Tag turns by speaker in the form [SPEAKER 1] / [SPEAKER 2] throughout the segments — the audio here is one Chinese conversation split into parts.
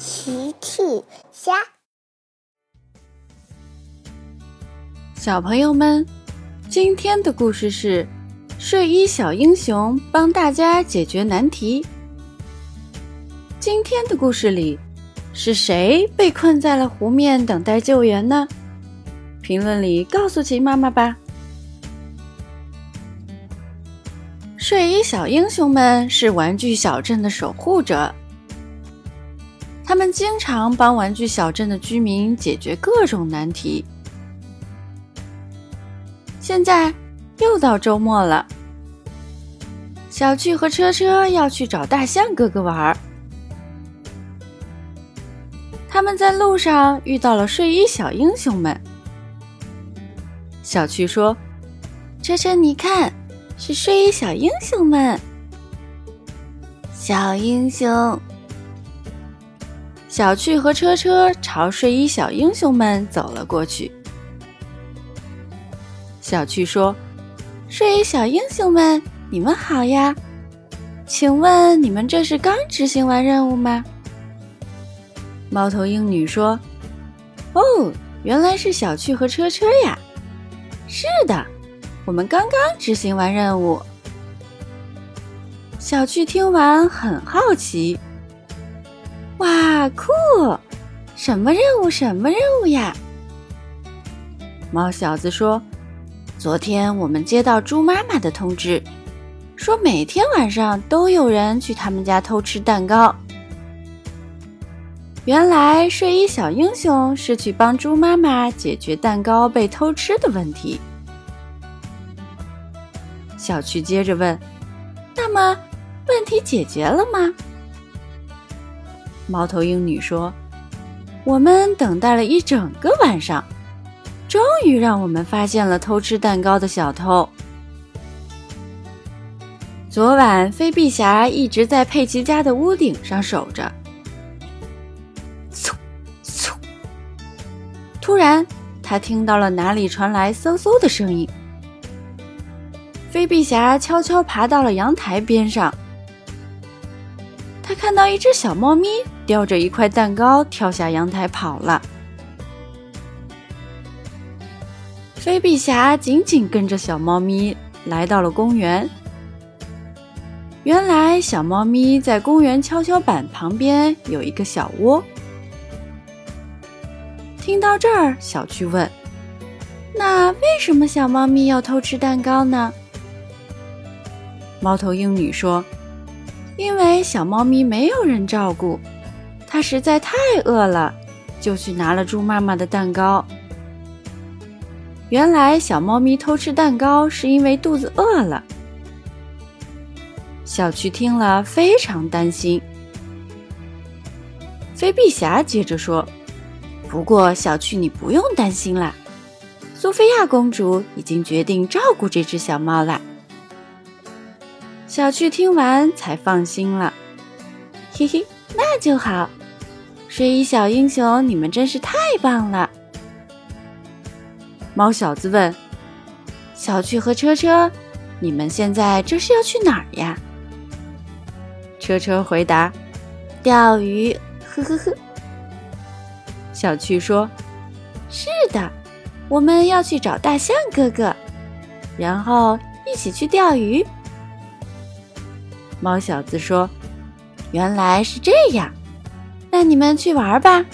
[SPEAKER 1] 奇趣虾，
[SPEAKER 2] 小朋友们，今天的故事是睡衣小英雄帮大家解决难题。今天的故事里，是谁被困在了湖面等待救援呢？评论里告诉奇妈妈吧。睡衣小英雄们是玩具小镇的守护者。他们经常帮玩具小镇的居民解决各种难题。现在又到周末了，小趣和车车要去找大象哥哥玩儿。他们在路上遇到了睡衣小英雄们。小趣说：“车车，你看，是睡衣小英雄们。”小英雄。小趣和车车朝睡衣小英雄们走了过去。小趣说：“睡衣小英雄们，你们好呀，请问你们这是刚执行完任务吗？”猫头鹰女说：“哦，原来是小趣和车车呀。是的，我们刚刚执行完任务。”小趣听完很好奇。哇，酷！什么任务？什么任务呀？猫小子说：“昨天我们接到猪妈妈的通知，说每天晚上都有人去他们家偷吃蛋糕。原来睡衣小英雄是去帮猪妈妈解决蛋糕被偷吃的问题。”小趣接着问：“那么，问题解决了吗？”猫头鹰女说：“我们等待了一整个晚上，终于让我们发现了偷吃蛋糕的小偷。昨晚，飞碧侠一直在佩奇家的屋顶上守着。嗖嗖！突然，他听到了哪里传来嗖嗖的声音。飞碧侠悄悄爬到了阳台边上。”看到一只小猫咪叼着一块蛋糕跳下阳台跑了。飞碧侠紧紧跟着小猫咪来到了公园。原来小猫咪在公园跷跷板旁边有一个小窝。听到这儿，小趣问：“那为什么小猫咪要偷吃蛋糕呢？”猫头鹰女说。因为小猫咪没有人照顾，它实在太饿了，就去拿了猪妈妈的蛋糕。原来小猫咪偷吃蛋糕是因为肚子饿了。小趣听了非常担心。飞碧霞接着说：“不过小趣你不用担心啦，苏菲亚公主已经决定照顾这只小猫啦。”小趣听完才放心了，嘿嘿，那就好。睡衣小英雄，你们真是太棒了。猫小子问：“小趣和车车，你们现在这是要去哪儿呀？”车车回答：“钓鱼。”呵呵呵。小趣说：“是的，我们要去找大象哥哥，然后一起去钓鱼。”猫小子说：“原来是这样，那你们去玩吧，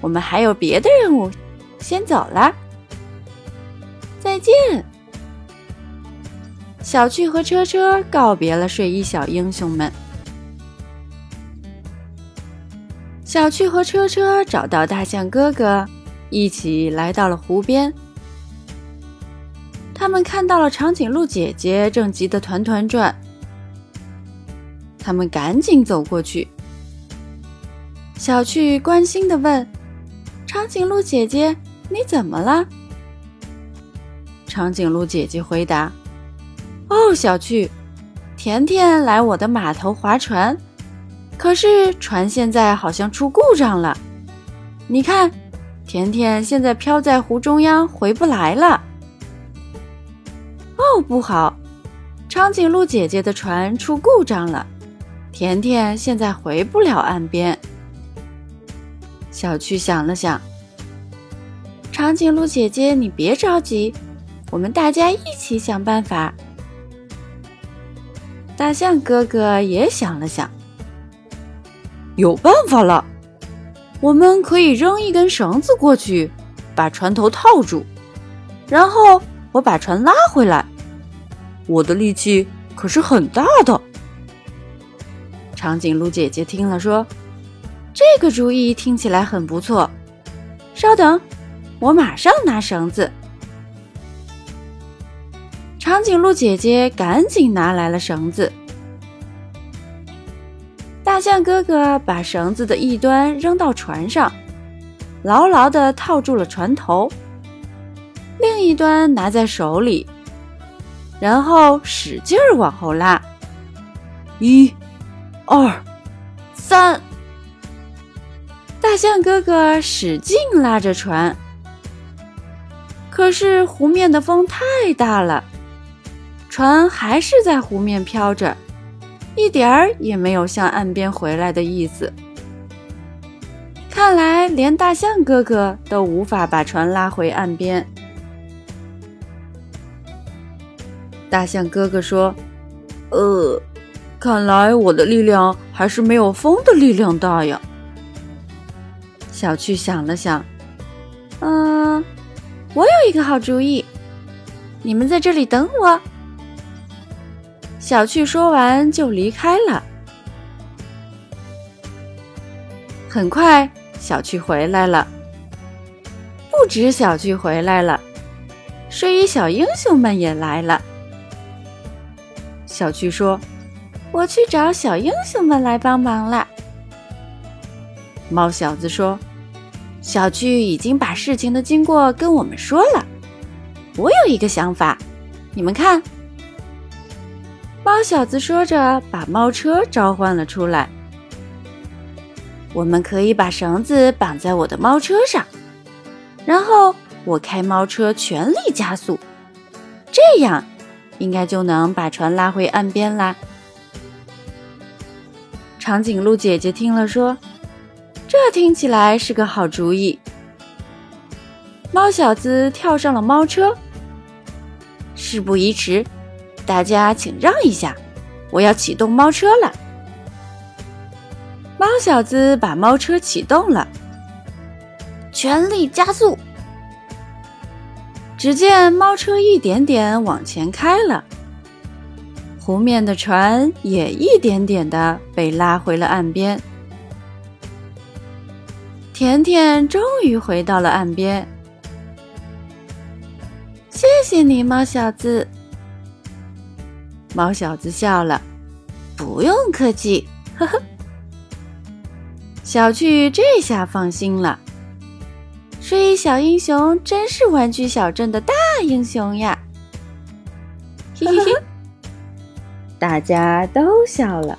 [SPEAKER 2] 我们还有别的任务，先走了，再见。”小趣和车车告别了睡衣小英雄们。小趣和车车找到大象哥哥，一起来到了湖边。他们看到了长颈鹿姐姐正急得团团转。他们赶紧走过去。小趣关心的问：“长颈鹿姐姐，你怎么了？”长颈鹿姐姐回答：“哦，小趣，甜甜来我的码头划船，可是船现在好像出故障了。你看，甜甜现在漂在湖中央，回不来了。”哦，不好，长颈鹿姐姐的船出故障了。甜甜现在回不了岸边。小趣想了想，长颈鹿姐姐，你别着急，我们大家一起想办法。大象哥哥也想了想，
[SPEAKER 3] 有办法了，我们可以扔一根绳子过去，把船头套住，然后我把船拉回来。我的力气可是很大的。
[SPEAKER 2] 长颈鹿姐姐听了说：“这个主意听起来很不错。”稍等，我马上拿绳子。长颈鹿姐姐赶紧拿来了绳子。大象哥哥把绳子的一端扔到船上，牢牢的套住了船头，另一端拿在手里。然后使劲儿往后拉，
[SPEAKER 3] 一、二、三。
[SPEAKER 2] 大象哥哥使劲拉着船，可是湖面的风太大了，船还是在湖面飘着，一点儿也没有向岸边回来的意思。看来连大象哥哥都无法把船拉回岸边。
[SPEAKER 3] 大象哥哥说：“呃，看来我的力量还是没有风的力量大呀。”
[SPEAKER 2] 小趣想了想，嗯，我有一个好主意，你们在这里等我。小趣说完就离开了。很快，小趣回来了。不止小趣回来了，睡衣小英雄们也来了。小趣说：“我去找小英雄们来帮忙了。”猫小子说：“小趣已经把事情的经过跟我们说了。我有一个想法，你们看。”猫小子说着，把猫车召唤了出来。我们可以把绳子绑在我的猫车上，然后我开猫车全力加速，这样。应该就能把船拉回岸边啦。长颈鹿姐姐听了说：“这听起来是个好主意。”猫小子跳上了猫车。事不宜迟，大家请让一下，我要启动猫车了。猫小子把猫车启动了，全力加速。只见猫车一点点往前开了，湖面的船也一点点的被拉回了岸边。甜甜终于回到了岸边，谢谢你，猫小子。猫小子笑了，不用客气，呵呵。小趣这下放心了。睡衣小英雄真是玩具小镇的大英雄呀！嘿嘿嘿，大家都笑了。